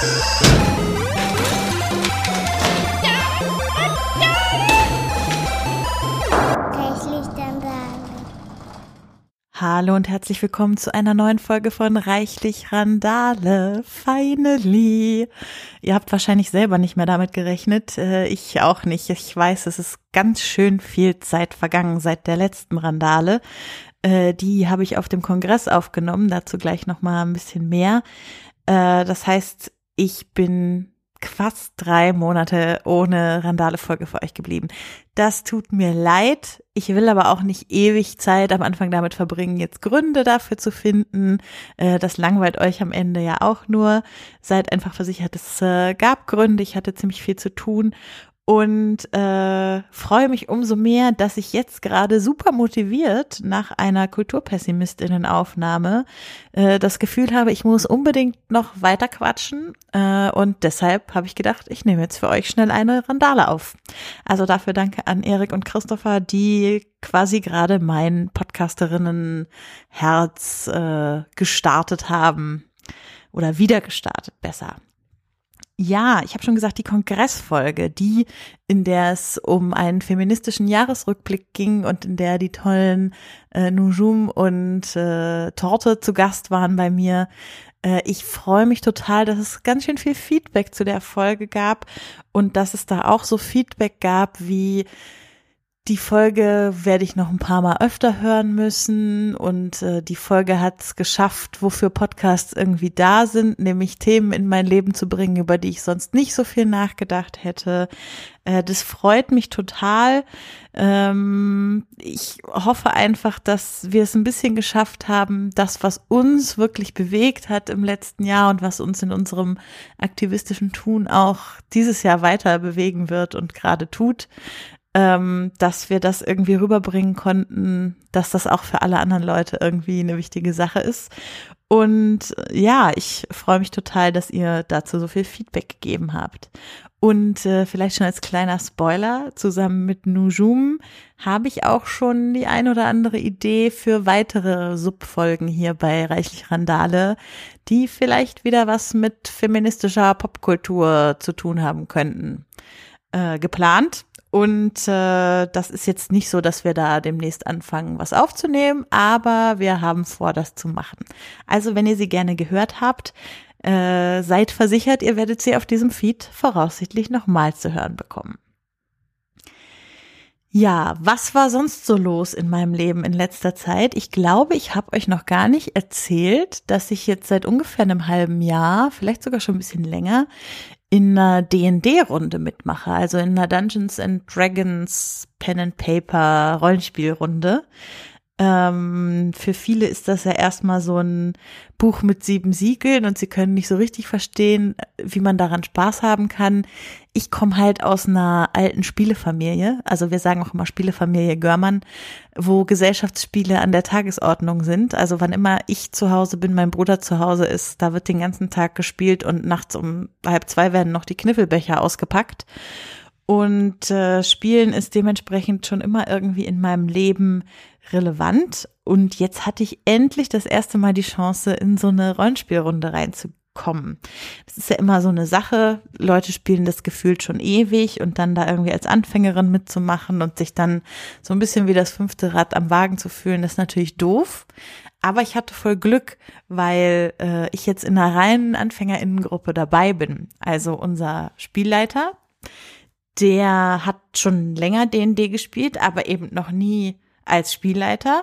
Hallo und herzlich willkommen zu einer neuen Folge von Reichlich Randale. Finally. Ihr habt wahrscheinlich selber nicht mehr damit gerechnet. Äh, ich auch nicht. Ich weiß, es ist ganz schön viel Zeit vergangen seit der letzten Randale. Äh, die habe ich auf dem Kongress aufgenommen. Dazu gleich nochmal ein bisschen mehr. Äh, das heißt, ich bin fast drei Monate ohne Randale-Folge für euch geblieben. Das tut mir leid. Ich will aber auch nicht ewig Zeit am Anfang damit verbringen, jetzt Gründe dafür zu finden. Äh, das langweilt euch am Ende ja auch nur. Seid einfach versichert, es äh, gab Gründe. Ich hatte ziemlich viel zu tun und äh, freue mich umso mehr, dass ich jetzt gerade super motiviert nach einer Kulturpessimistinnenaufnahme äh, das Gefühl habe, ich muss unbedingt noch weiter quatschen äh, und deshalb habe ich gedacht, ich nehme jetzt für euch schnell eine Randale auf. Also dafür danke an Erik und Christopher, die quasi gerade mein Podcasterinnenherz äh, gestartet haben oder wieder gestartet, besser. Ja, ich habe schon gesagt, die Kongressfolge, die, in der es um einen feministischen Jahresrückblick ging und in der die tollen äh, Nujum und äh, Torte zu Gast waren bei mir. Äh, ich freue mich total, dass es ganz schön viel Feedback zu der Folge gab und dass es da auch so Feedback gab wie die Folge werde ich noch ein paar Mal öfter hören müssen und äh, die Folge hat es geschafft, wofür Podcasts irgendwie da sind, nämlich Themen in mein Leben zu bringen, über die ich sonst nicht so viel nachgedacht hätte. Äh, das freut mich total. Ähm, ich hoffe einfach, dass wir es ein bisschen geschafft haben, das, was uns wirklich bewegt hat im letzten Jahr und was uns in unserem aktivistischen Tun auch dieses Jahr weiter bewegen wird und gerade tut, ähm, dass wir das irgendwie rüberbringen konnten, dass das auch für alle anderen Leute irgendwie eine wichtige Sache ist. Und ja, ich freue mich total, dass ihr dazu so viel Feedback gegeben habt. Und äh, vielleicht schon als kleiner Spoiler, zusammen mit Nujum habe ich auch schon die ein oder andere Idee für weitere Subfolgen hier bei Reichlich Randale, die vielleicht wieder was mit feministischer Popkultur zu tun haben könnten. Äh, geplant und äh, das ist jetzt nicht so, dass wir da demnächst anfangen, was aufzunehmen, aber wir haben vor, das zu machen. Also wenn ihr sie gerne gehört habt, äh, seid versichert, ihr werdet sie auf diesem Feed voraussichtlich nochmal zu hören bekommen. Ja, was war sonst so los in meinem Leben in letzter Zeit? Ich glaube, ich habe euch noch gar nicht erzählt, dass ich jetzt seit ungefähr einem halben Jahr, vielleicht sogar schon ein bisschen länger, in einer D&D-Runde mitmache, also in einer Dungeons and Dragons Pen and Paper Rollenspielrunde. Ähm, für viele ist das ja erstmal so ein Buch mit sieben Siegeln und sie können nicht so richtig verstehen, wie man daran Spaß haben kann. Ich komme halt aus einer alten Spielefamilie, also wir sagen auch immer Spielefamilie Görmann, wo Gesellschaftsspiele an der Tagesordnung sind. Also wann immer ich zu Hause bin, mein Bruder zu Hause ist, da wird den ganzen Tag gespielt und nachts um halb zwei werden noch die Kniffelbecher ausgepackt. Und äh, Spielen ist dementsprechend schon immer irgendwie in meinem Leben relevant. Und jetzt hatte ich endlich das erste Mal die Chance, in so eine Rollenspielrunde reinzukommen. Das ist ja immer so eine Sache. Leute spielen das gefühlt schon ewig und dann da irgendwie als Anfängerin mitzumachen und sich dann so ein bisschen wie das fünfte Rad am Wagen zu fühlen, ist natürlich doof. Aber ich hatte voll Glück, weil äh, ich jetzt in einer reinen Anfängerinnengruppe dabei bin. Also unser Spielleiter, der hat schon länger D&D gespielt, aber eben noch nie als Spielleiter.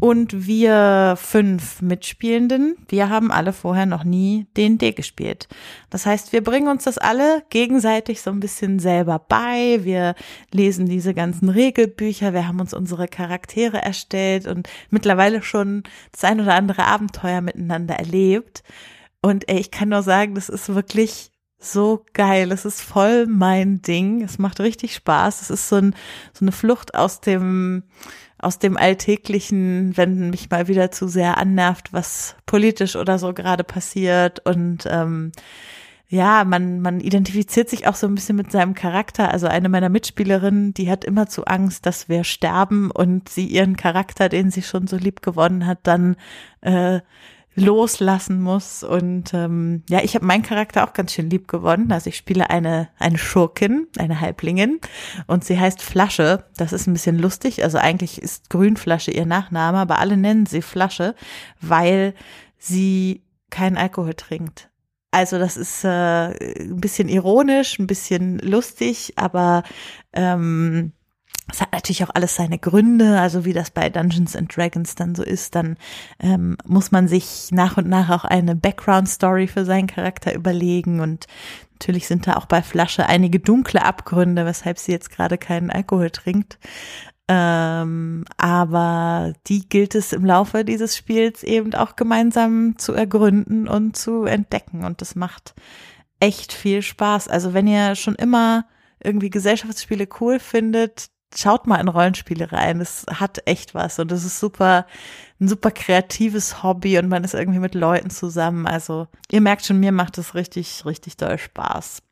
Und wir fünf Mitspielenden, wir haben alle vorher noch nie D&D gespielt. Das heißt, wir bringen uns das alle gegenseitig so ein bisschen selber bei. Wir lesen diese ganzen Regelbücher, wir haben uns unsere Charaktere erstellt und mittlerweile schon das ein oder andere Abenteuer miteinander erlebt. Und ey, ich kann nur sagen, das ist wirklich so geil. Es ist voll mein Ding. Es macht richtig Spaß. Es ist so, ein, so eine Flucht aus dem, aus dem Alltäglichen, wenn mich mal wieder zu sehr annervt, was politisch oder so gerade passiert. Und ähm, ja, man, man identifiziert sich auch so ein bisschen mit seinem Charakter. Also eine meiner Mitspielerinnen, die hat immer zu Angst, dass wir sterben und sie ihren Charakter, den sie schon so lieb gewonnen hat, dann äh, loslassen muss. Und ähm, ja, ich habe meinen Charakter auch ganz schön lieb gewonnen. Also ich spiele eine, eine Schurkin, eine Halblingin und sie heißt Flasche. Das ist ein bisschen lustig. Also eigentlich ist Grünflasche ihr Nachname, aber alle nennen sie Flasche, weil sie keinen Alkohol trinkt. Also das ist äh, ein bisschen ironisch, ein bisschen lustig, aber ähm, es hat natürlich auch alles seine Gründe, also wie das bei Dungeons and Dragons dann so ist, dann ähm, muss man sich nach und nach auch eine Background-Story für seinen Charakter überlegen und natürlich sind da auch bei Flasche einige dunkle Abgründe, weshalb sie jetzt gerade keinen Alkohol trinkt. Ähm, aber die gilt es im Laufe dieses Spiels eben auch gemeinsam zu ergründen und zu entdecken und das macht echt viel Spaß. Also wenn ihr schon immer irgendwie Gesellschaftsspiele cool findet, schaut mal in Rollenspiele rein. Es hat echt was und es ist super, ein super kreatives Hobby und man ist irgendwie mit Leuten zusammen. Also ihr merkt schon, mir macht es richtig, richtig doll Spaß.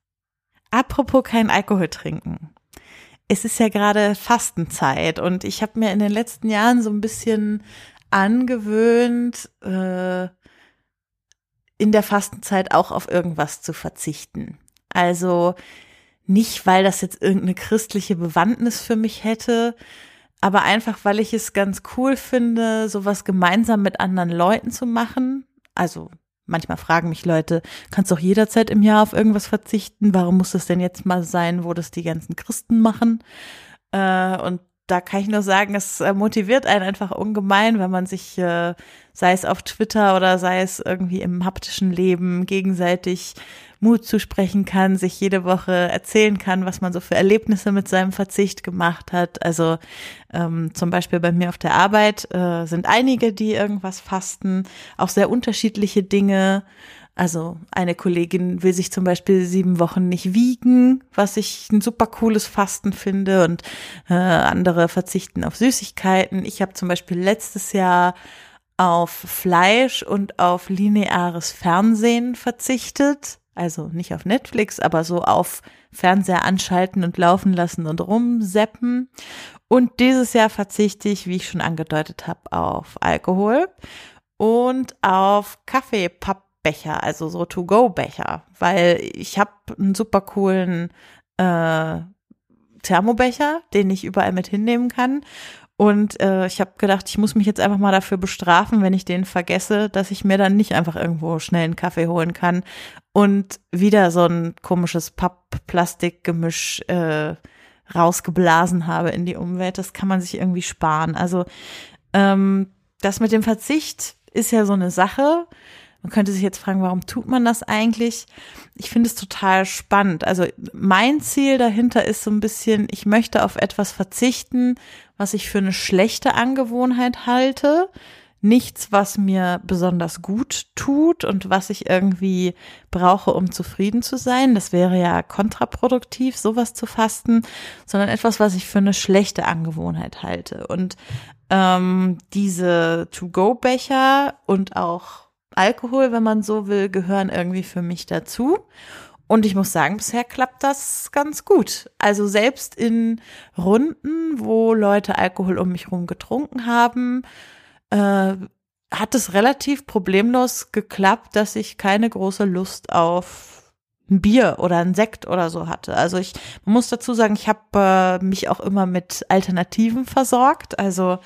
Apropos kein Alkohol trinken. Es ist ja gerade Fastenzeit und ich habe mir in den letzten Jahren so ein bisschen angewöhnt, äh, in der Fastenzeit auch auf irgendwas zu verzichten. Also nicht, weil das jetzt irgendeine christliche Bewandtnis für mich hätte, aber einfach, weil ich es ganz cool finde, sowas gemeinsam mit anderen Leuten zu machen. Also manchmal fragen mich Leute, kannst du auch jederzeit im Jahr auf irgendwas verzichten? Warum muss das denn jetzt mal sein, wo das die ganzen Christen machen? Äh, und da kann ich nur sagen, es äh, motiviert einen einfach ungemein, wenn man sich, äh, sei es auf Twitter oder sei es irgendwie im haptischen Leben, gegenseitig Mut zusprechen kann, sich jede Woche erzählen kann, was man so für Erlebnisse mit seinem Verzicht gemacht hat. Also ähm, zum Beispiel bei mir auf der Arbeit äh, sind einige, die irgendwas fasten, auch sehr unterschiedliche Dinge. Also eine Kollegin will sich zum Beispiel sieben Wochen nicht wiegen, was ich ein super cooles Fasten finde und äh, andere verzichten auf Süßigkeiten. Ich habe zum Beispiel letztes Jahr auf Fleisch und auf lineares Fernsehen verzichtet also nicht auf Netflix, aber so auf Fernseher anschalten und laufen lassen und rumseppen. Und dieses Jahr verzichte ich, wie ich schon angedeutet habe, auf Alkohol und auf Kaffeepappbecher, also so To-Go-Becher, weil ich habe einen super coolen äh, Thermobecher, den ich überall mit hinnehmen kann. Und äh, ich habe gedacht, ich muss mich jetzt einfach mal dafür bestrafen, wenn ich den vergesse, dass ich mir dann nicht einfach irgendwo schnell einen Kaffee holen kann und wieder so ein komisches Papp-Plastik-Gemisch äh, rausgeblasen habe in die Umwelt. Das kann man sich irgendwie sparen. Also ähm, das mit dem Verzicht ist ja so eine Sache. Man könnte sich jetzt fragen, warum tut man das eigentlich? Ich finde es total spannend. Also mein Ziel dahinter ist so ein bisschen, ich möchte auf etwas verzichten, was ich für eine schlechte Angewohnheit halte. Nichts, was mir besonders gut tut und was ich irgendwie brauche, um zufrieden zu sein. Das wäre ja kontraproduktiv, sowas zu fasten, sondern etwas, was ich für eine schlechte Angewohnheit halte. Und ähm, diese To-Go-Becher und auch Alkohol, wenn man so will, gehören irgendwie für mich dazu. Und ich muss sagen, bisher klappt das ganz gut. Also selbst in Runden, wo Leute Alkohol um mich herum getrunken haben, äh, hat es relativ problemlos geklappt, dass ich keine große Lust auf ein Bier oder ein Sekt oder so hatte. Also ich muss dazu sagen, ich habe äh, mich auch immer mit Alternativen versorgt. Also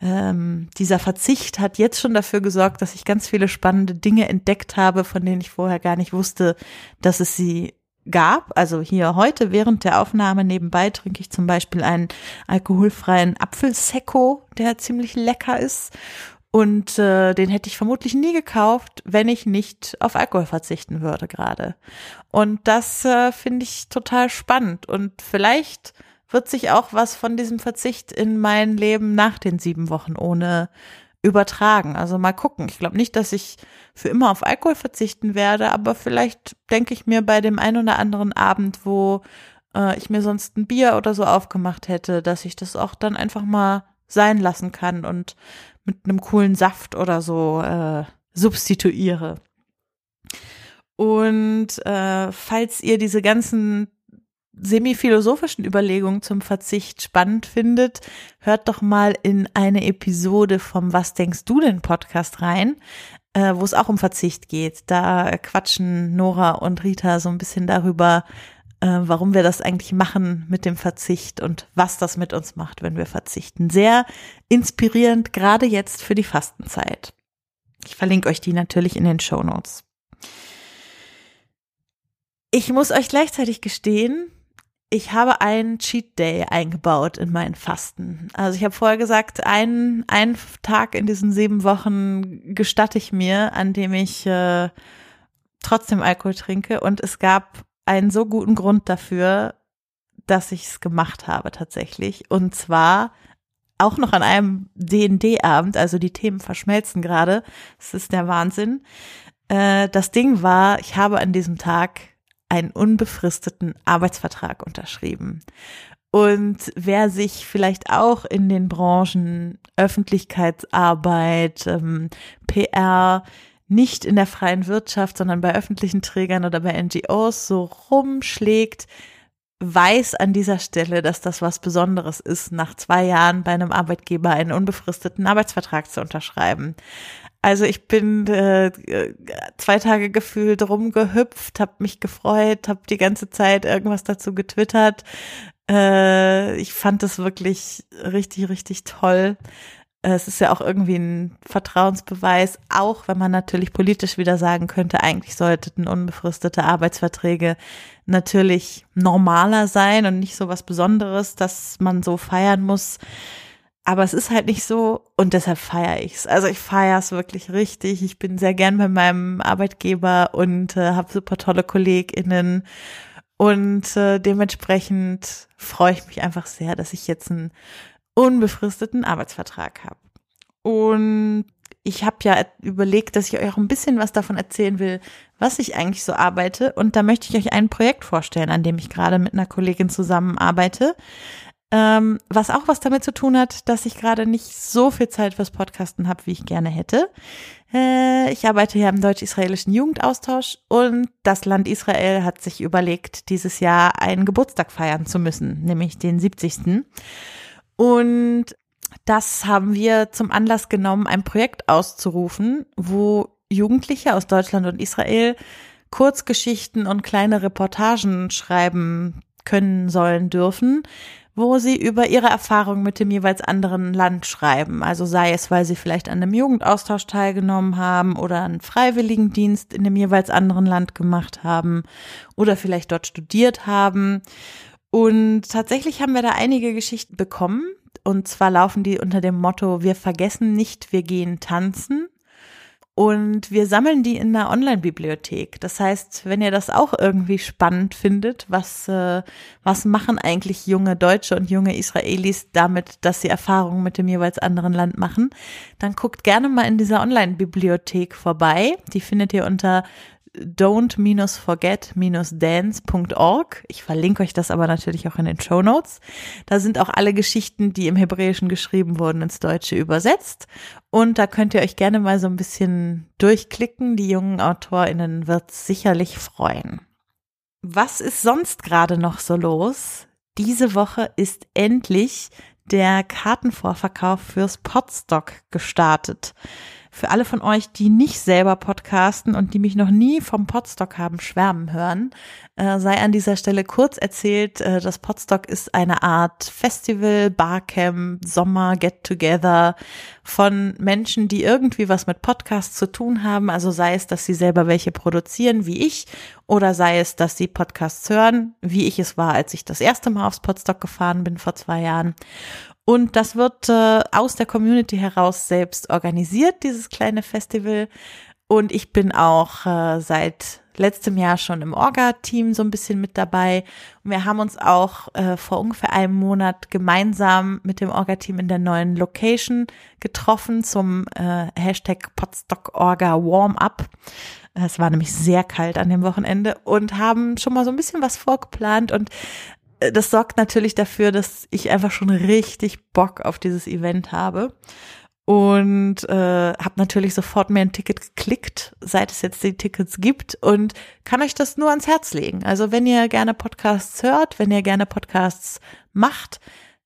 ähm, dieser Verzicht hat jetzt schon dafür gesorgt, dass ich ganz viele spannende Dinge entdeckt habe, von denen ich vorher gar nicht wusste, dass es sie gab. Also hier heute während der Aufnahme nebenbei trinke ich zum Beispiel einen alkoholfreien Apfelsekko, der ziemlich lecker ist. Und äh, den hätte ich vermutlich nie gekauft, wenn ich nicht auf Alkohol verzichten würde gerade. Und das äh, finde ich total spannend. Und vielleicht wird sich auch was von diesem Verzicht in mein Leben nach den sieben Wochen ohne übertragen. Also mal gucken. Ich glaube nicht, dass ich für immer auf Alkohol verzichten werde, aber vielleicht denke ich mir bei dem einen oder anderen Abend, wo äh, ich mir sonst ein Bier oder so aufgemacht hätte, dass ich das auch dann einfach mal sein lassen kann und mit einem coolen Saft oder so äh, substituiere. Und äh, falls ihr diese ganzen semi-philosophischen Überlegungen zum Verzicht spannend findet, hört doch mal in eine Episode vom Was denkst du denn Podcast rein. äh, wo es auch um Verzicht geht. Da quatschen Nora und Rita so ein bisschen darüber, äh, warum wir das eigentlich machen mit dem Verzicht und was das mit uns macht, wenn wir verzichten. Sehr inspirierend, gerade jetzt für die Fastenzeit. Ich verlinke euch die natürlich in den Show Notes. Ich muss euch gleichzeitig gestehen, ich habe einen Cheat Day eingebaut in meinen Fasten. Also ich habe vorher gesagt, einen, einen Tag in diesen sieben Wochen gestatte ich mir, an dem ich äh, trotzdem Alkohol trinke. Und es gab einen so guten Grund dafür, dass ich es gemacht habe tatsächlich. Und zwar auch noch an einem DND-Abend, also die Themen verschmelzen gerade. Das ist der Wahnsinn. Äh, das Ding war, ich habe an diesem Tag einen unbefristeten Arbeitsvertrag unterschrieben. Und wer sich vielleicht auch in den Branchen Öffentlichkeitsarbeit, ähm, PR, nicht in der freien Wirtschaft, sondern bei öffentlichen Trägern oder bei NGOs so rumschlägt, weiß an dieser Stelle, dass das was Besonderes ist, nach zwei Jahren bei einem Arbeitgeber einen unbefristeten Arbeitsvertrag zu unterschreiben. Also ich bin äh, zwei Tage gefühlt rumgehüpft, habe mich gefreut, habe die ganze Zeit irgendwas dazu getwittert. Äh, ich fand das wirklich richtig, richtig toll. Es ist ja auch irgendwie ein Vertrauensbeweis, auch wenn man natürlich politisch wieder sagen könnte, eigentlich sollten unbefristete Arbeitsverträge natürlich normaler sein und nicht so was Besonderes, dass man so feiern muss. Aber es ist halt nicht so und deshalb feiere ich es. Also ich feiere es wirklich richtig. Ich bin sehr gern bei meinem Arbeitgeber und äh, habe super tolle KollegInnen. Und äh, dementsprechend freue ich mich einfach sehr, dass ich jetzt einen unbefristeten Arbeitsvertrag habe. Und ich habe ja überlegt, dass ich euch auch ein bisschen was davon erzählen will, was ich eigentlich so arbeite. Und da möchte ich euch ein Projekt vorstellen, an dem ich gerade mit einer Kollegin zusammenarbeite. Ähm, was auch was damit zu tun hat, dass ich gerade nicht so viel Zeit fürs Podcasten habe, wie ich gerne hätte. Äh, ich arbeite hier im deutsch-israelischen Jugendaustausch und das Land Israel hat sich überlegt, dieses Jahr einen Geburtstag feiern zu müssen, nämlich den 70. Und das haben wir zum Anlass genommen, ein Projekt auszurufen, wo Jugendliche aus Deutschland und Israel Kurzgeschichten und kleine Reportagen schreiben können sollen dürfen, wo sie über ihre Erfahrungen mit dem jeweils anderen Land schreiben. Also sei es, weil sie vielleicht an einem Jugendaustausch teilgenommen haben oder einen Freiwilligendienst in dem jeweils anderen Land gemacht haben oder vielleicht dort studiert haben. Und tatsächlich haben wir da einige Geschichten bekommen. Und zwar laufen die unter dem Motto, wir vergessen nicht, wir gehen tanzen. Und wir sammeln die in einer Online-Bibliothek. Das heißt, wenn ihr das auch irgendwie spannend findet, was, äh, was machen eigentlich junge Deutsche und junge Israelis damit, dass sie Erfahrungen mit dem jeweils anderen Land machen, dann guckt gerne mal in dieser Online-Bibliothek vorbei. Die findet ihr unter don't-forget-dance.org. Ich verlinke euch das aber natürlich auch in den Show Notes. Da sind auch alle Geschichten, die im Hebräischen geschrieben wurden, ins Deutsche übersetzt. Und da könnt ihr euch gerne mal so ein bisschen durchklicken. Die jungen AutorInnen wird sicherlich freuen. Was ist sonst gerade noch so los? Diese Woche ist endlich der Kartenvorverkauf fürs Podstock gestartet. Für alle von euch, die nicht selber podcasten und die mich noch nie vom Podstock haben schwärmen hören, äh, sei an dieser Stelle kurz erzählt, äh, das Podstock ist eine Art Festival, Barcamp, Sommer, Get-Together von Menschen, die irgendwie was mit Podcasts zu tun haben. Also sei es, dass sie selber welche produzieren, wie ich, oder sei es, dass sie Podcasts hören, wie ich es war, als ich das erste Mal aufs Podstock gefahren bin vor zwei Jahren. Und das wird äh, aus der Community heraus selbst organisiert, dieses kleine Festival. Und ich bin auch äh, seit letztem Jahr schon im Orga-Team so ein bisschen mit dabei. Und wir haben uns auch äh, vor ungefähr einem Monat gemeinsam mit dem Orga-Team in der neuen Location getroffen zum äh, Hashtag Podstock Orga Warm-Up. Es war nämlich sehr kalt an dem Wochenende und haben schon mal so ein bisschen was vorgeplant und das sorgt natürlich dafür, dass ich einfach schon richtig Bock auf dieses Event habe und äh, habe natürlich sofort mir ein Ticket geklickt, seit es jetzt die Tickets gibt und kann euch das nur ans Herz legen. Also wenn ihr gerne Podcasts hört, wenn ihr gerne Podcasts macht,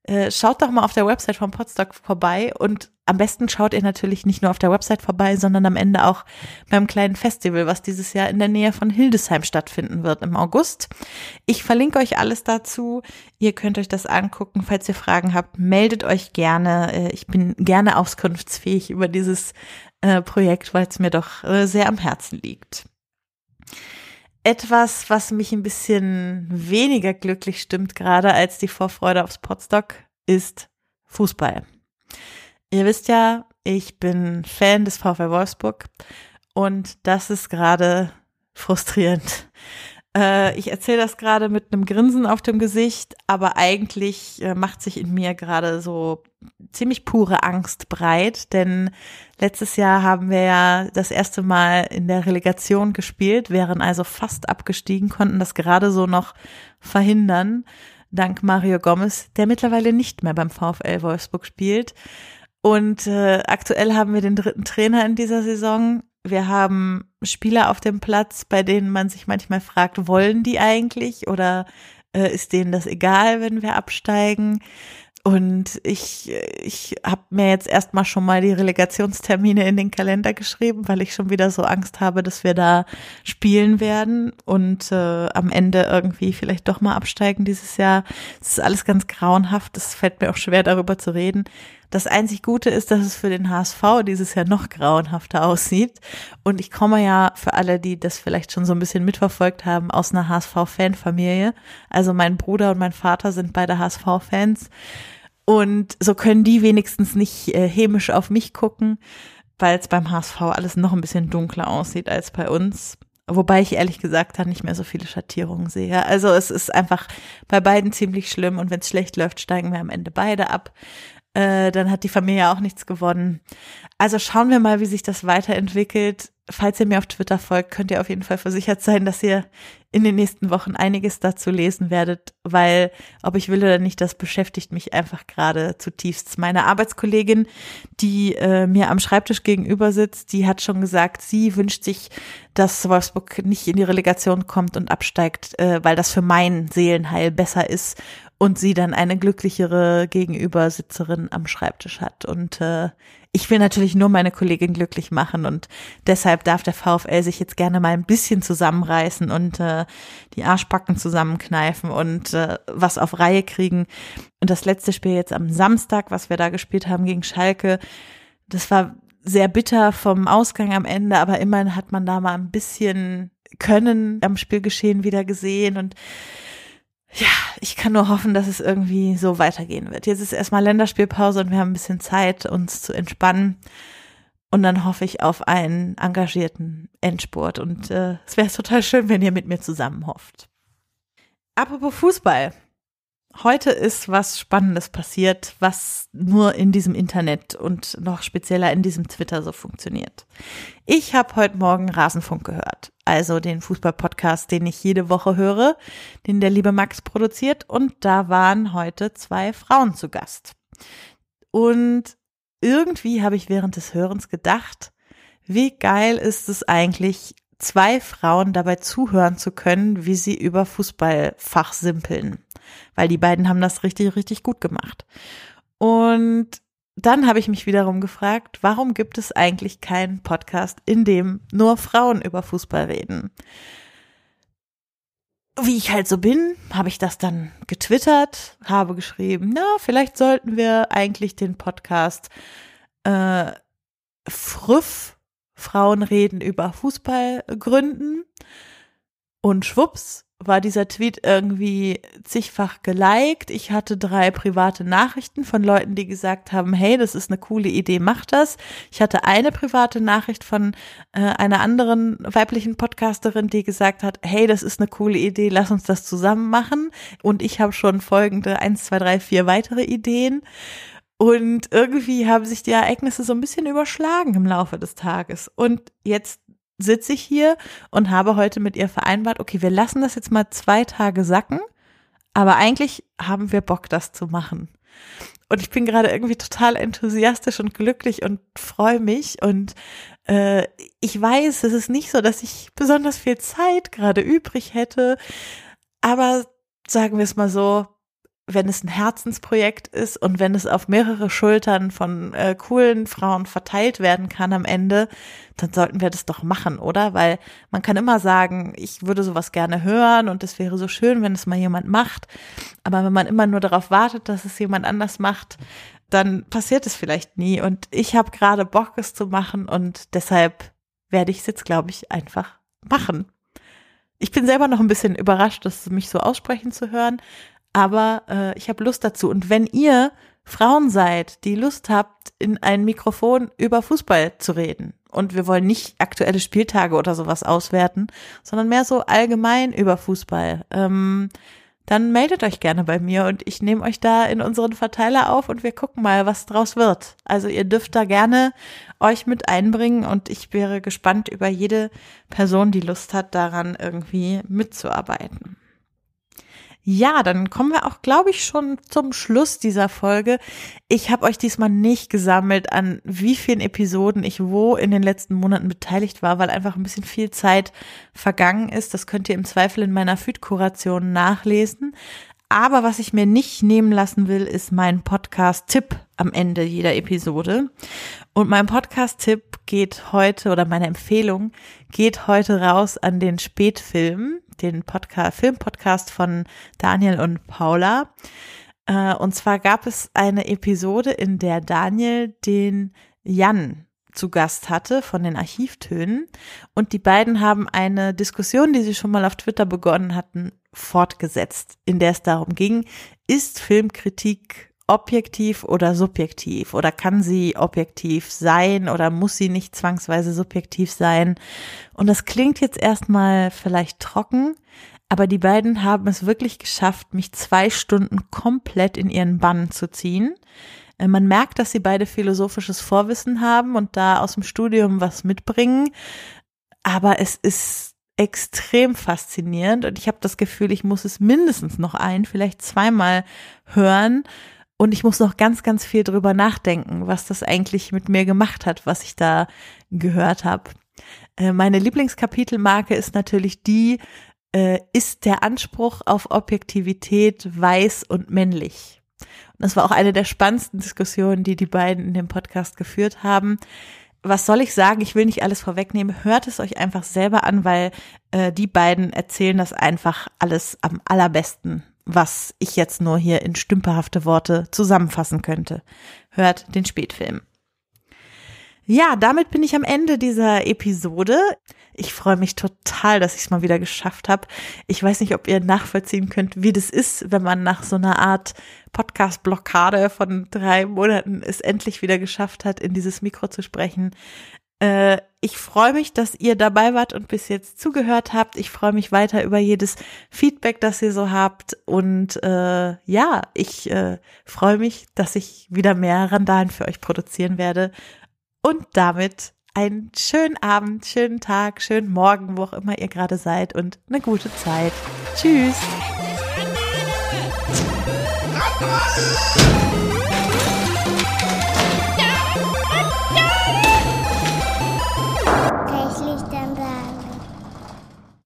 äh, schaut doch mal auf der Website vom Podstock vorbei und am besten schaut ihr natürlich nicht nur auf der Website vorbei, sondern am Ende auch beim kleinen Festival, was dieses Jahr in der Nähe von Hildesheim stattfinden wird im August. Ich verlinke euch alles dazu. Ihr könnt euch das angucken. Falls ihr Fragen habt, meldet euch gerne. Äh, ich bin gerne auskunftsfähig über dieses äh, Projekt, weil es mir doch äh, sehr am Herzen liegt. Etwas, was mich ein bisschen weniger glücklich stimmt gerade als die Vorfreude aufs Podstock, ist Fußball. Ihr wisst ja, ich bin Fan des VfL Wolfsburg und das ist gerade frustrierend. Äh, ich erzähle das gerade mit einem Grinsen auf dem Gesicht, aber eigentlich äh, macht sich in mir gerade so ziemlich pure Angst breit, denn letztes Jahr haben wir ja das erste Mal in der Relegation gespielt, wären also fast abgestiegen, konnten das gerade so noch verhindern, dank Mario Gomez, der mittlerweile nicht mehr beim VfL Wolfsburg spielt. Und äh, aktuell haben wir den dritten Trainer in dieser Saison. Wir haben Spieler auf dem Platz, bei denen man sich manchmal fragt, wollen die eigentlich oder äh, ist denen das egal, wenn wir absteigen? Und ich, ich habe mir jetzt erstmal schon mal die Relegationstermine in den Kalender geschrieben, weil ich schon wieder so Angst habe, dass wir da spielen werden und äh, am Ende irgendwie vielleicht doch mal absteigen dieses Jahr. Es ist alles ganz grauenhaft. Es fällt mir auch schwer, darüber zu reden. Das einzig Gute ist, dass es für den HSV dieses Jahr noch grauenhafter aussieht. Und ich komme ja für alle, die das vielleicht schon so ein bisschen mitverfolgt haben, aus einer HSV-Fanfamilie. Also mein Bruder und mein Vater sind beide HSV-Fans. Und so können die wenigstens nicht äh, hämisch auf mich gucken, weil es beim HSV alles noch ein bisschen dunkler aussieht als bei uns. Wobei ich ehrlich gesagt da nicht mehr so viele Schattierungen sehe. Also es ist einfach bei beiden ziemlich schlimm und wenn es schlecht läuft, steigen wir am Ende beide ab. Äh, dann hat die Familie auch nichts gewonnen. Also schauen wir mal, wie sich das weiterentwickelt. Falls ihr mir auf Twitter folgt, könnt ihr auf jeden Fall versichert sein, dass ihr in den nächsten Wochen einiges dazu lesen werdet, weil ob ich will oder nicht, das beschäftigt mich einfach gerade zutiefst. Meine Arbeitskollegin, die äh, mir am Schreibtisch gegenüber sitzt, die hat schon gesagt, sie wünscht sich, dass Wolfsburg nicht in die Relegation kommt und absteigt, äh, weil das für mein Seelenheil besser ist und sie dann eine glücklichere Gegenübersitzerin am Schreibtisch hat. Und äh, ich will natürlich nur meine Kollegin glücklich machen und deshalb darf der VfL sich jetzt gerne mal ein bisschen zusammenreißen und äh, die Arschbacken zusammenkneifen und äh, was auf Reihe kriegen. Und das letzte Spiel jetzt am Samstag, was wir da gespielt haben gegen Schalke, das war sehr bitter vom Ausgang am Ende, aber immerhin hat man da mal ein bisschen Können am Spielgeschehen wieder gesehen und ja, ich kann nur hoffen, dass es irgendwie so weitergehen wird. Jetzt ist erstmal Länderspielpause und wir haben ein bisschen Zeit, uns zu entspannen. Und dann hoffe ich auf einen engagierten Endspurt. Und äh, es wäre total schön, wenn ihr mit mir zusammen hofft. Apropos Fußball. Heute ist was Spannendes passiert, was nur in diesem Internet und noch spezieller in diesem Twitter so funktioniert. Ich habe heute Morgen Rasenfunk gehört, also den Fußballpodcast, den ich jede Woche höre, den der liebe Max produziert. Und da waren heute zwei Frauen zu Gast. Und irgendwie habe ich während des Hörens gedacht, wie geil ist es eigentlich, zwei Frauen dabei zuhören zu können, wie sie über Fußball fachsimpeln. Weil die beiden haben das richtig, richtig gut gemacht. Und dann habe ich mich wiederum gefragt, warum gibt es eigentlich keinen Podcast, in dem nur Frauen über Fußball reden? Wie ich halt so bin, habe ich das dann getwittert, habe geschrieben, na, vielleicht sollten wir eigentlich den Podcast äh, Früff Frauen reden über Fußball gründen. Und schwupps war dieser Tweet irgendwie zigfach geliked. Ich hatte drei private Nachrichten von Leuten, die gesagt haben, hey, das ist eine coole Idee, mach das. Ich hatte eine private Nachricht von äh, einer anderen weiblichen Podcasterin, die gesagt hat, hey, das ist eine coole Idee, lass uns das zusammen machen. Und ich habe schon folgende eins, zwei, drei, vier weitere Ideen. Und irgendwie haben sich die Ereignisse so ein bisschen überschlagen im Laufe des Tages. Und jetzt sitze ich hier und habe heute mit ihr vereinbart, okay, wir lassen das jetzt mal zwei Tage sacken, aber eigentlich haben wir Bock, das zu machen. Und ich bin gerade irgendwie total enthusiastisch und glücklich und freue mich. Und äh, ich weiß, es ist nicht so, dass ich besonders viel Zeit gerade übrig hätte. Aber sagen wir es mal so, wenn es ein Herzensprojekt ist und wenn es auf mehrere Schultern von äh, coolen Frauen verteilt werden kann am Ende, dann sollten wir das doch machen, oder? Weil man kann immer sagen, ich würde sowas gerne hören und es wäre so schön, wenn es mal jemand macht. Aber wenn man immer nur darauf wartet, dass es jemand anders macht, dann passiert es vielleicht nie. Und ich habe gerade Bock, es zu machen und deshalb werde ich es jetzt, glaube ich, einfach machen. Ich bin selber noch ein bisschen überrascht, das mich so aussprechen zu hören, aber äh, ich habe Lust dazu. Und wenn ihr Frauen seid, die Lust habt, in ein Mikrofon über Fußball zu reden, und wir wollen nicht aktuelle Spieltage oder sowas auswerten, sondern mehr so allgemein über Fußball, ähm, dann meldet euch gerne bei mir und ich nehme euch da in unseren Verteiler auf und wir gucken mal, was draus wird. Also ihr dürft da gerne euch mit einbringen und ich wäre gespannt über jede Person, die Lust hat, daran irgendwie mitzuarbeiten. Ja, dann kommen wir auch, glaube ich, schon zum Schluss dieser Folge. Ich habe euch diesmal nicht gesammelt, an wie vielen Episoden ich wo in den letzten Monaten beteiligt war, weil einfach ein bisschen viel Zeit vergangen ist. Das könnt ihr im Zweifel in meiner Feed-Kuration nachlesen. Aber was ich mir nicht nehmen lassen will, ist mein Podcast-Tipp am Ende jeder Episode. Und mein Podcast-Tipp geht heute oder meine Empfehlung geht heute raus an den Spätfilm, den Podcast, Filmpodcast von Daniel und Paula. Äh, und zwar gab es eine Episode, in der Daniel den Jan zu Gast hatte von den Archivtönen. Und die beiden haben eine Diskussion, die sie schon mal auf Twitter begonnen hatten, fortgesetzt, in der es darum ging, ist Filmkritik objektiv oder subjektiv oder kann sie objektiv sein oder muss sie nicht zwangsweise subjektiv sein? Und das klingt jetzt erstmal vielleicht trocken, aber die beiden haben es wirklich geschafft, mich zwei Stunden komplett in ihren Bann zu ziehen. Äh, man merkt, dass sie beide philosophisches Vorwissen haben und da aus dem Studium was mitbringen. Aber es ist extrem faszinierend und ich habe das Gefühl, ich muss es mindestens noch ein, vielleicht zweimal hören und ich muss noch ganz, ganz viel drüber nachdenken, was das eigentlich mit mir gemacht hat, was ich da gehört habe. Äh, meine Lieblingskapitelmarke ist natürlich die, äh, ist der Anspruch auf Objektivität weiß und männlich. Und das war auch eine der spannendsten Diskussionen, die die beiden in dem Podcast geführt haben was soll ich sagen? Ich will nicht alles vorwegnehmen. Hört es euch einfach selber an, weil äh, die beiden erzählen das einfach alles am allerbesten, was ich jetzt nur hier in stümperhafte Worte zusammenfassen könnte. Hört den Spätfilm. Ja, damit bin ich am Ende dieser Episode. Ich freue mich total, dass ich es mal wieder geschafft habe. Ich weiß nicht, ob ihr nachvollziehen könnt, wie das ist, wenn man nach so einer Art Podcast-Blockade von drei Monaten es endlich wieder geschafft hat, in dieses Mikro zu sprechen. Äh, ich freue mich, dass ihr dabei wart und bis jetzt zugehört habt. Ich freue mich weiter über jedes Feedback, das ihr so habt. Und äh, ja, ich äh, freue mich, dass ich wieder mehr Randalen für euch produzieren werde und damit einen schönen Abend, schönen Tag, schönen Morgen, wo auch immer ihr gerade seid und eine gute Zeit. Tschüss.